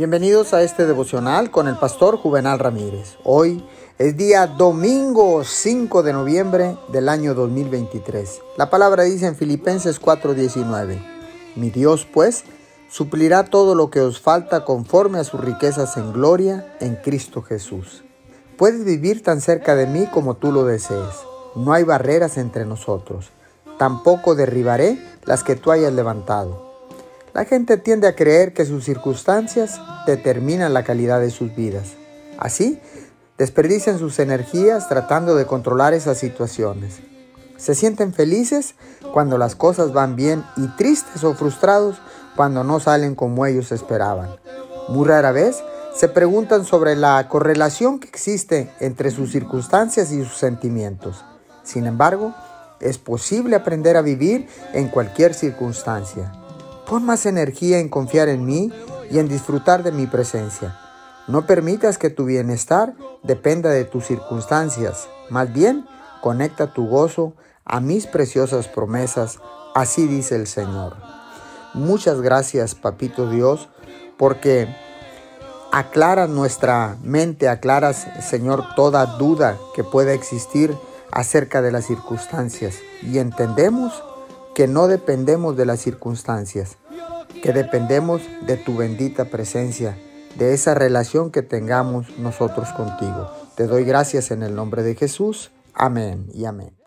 Bienvenidos a este devocional con el pastor Juvenal Ramírez. Hoy es día domingo 5 de noviembre del año 2023. La palabra dice en Filipenses 4:19, Mi Dios pues suplirá todo lo que os falta conforme a sus riquezas en gloria en Cristo Jesús. Puedes vivir tan cerca de mí como tú lo desees. No hay barreras entre nosotros. Tampoco derribaré las que tú hayas levantado. La gente tiende a creer que sus circunstancias determinan la calidad de sus vidas. Así, desperdician sus energías tratando de controlar esas situaciones. Se sienten felices cuando las cosas van bien y tristes o frustrados cuando no salen como ellos esperaban. Muy rara vez se preguntan sobre la correlación que existe entre sus circunstancias y sus sentimientos. Sin embargo, es posible aprender a vivir en cualquier circunstancia. Pon más energía en confiar en mí y en disfrutar de mi presencia. No permitas que tu bienestar dependa de tus circunstancias. Más bien, conecta tu gozo a mis preciosas promesas. Así dice el Señor. Muchas gracias, Papito Dios, porque aclaras nuestra mente, aclaras, Señor, toda duda que pueda existir acerca de las circunstancias. Y entendemos que no dependemos de las circunstancias, que dependemos de tu bendita presencia, de esa relación que tengamos nosotros contigo. Te doy gracias en el nombre de Jesús. Amén y amén.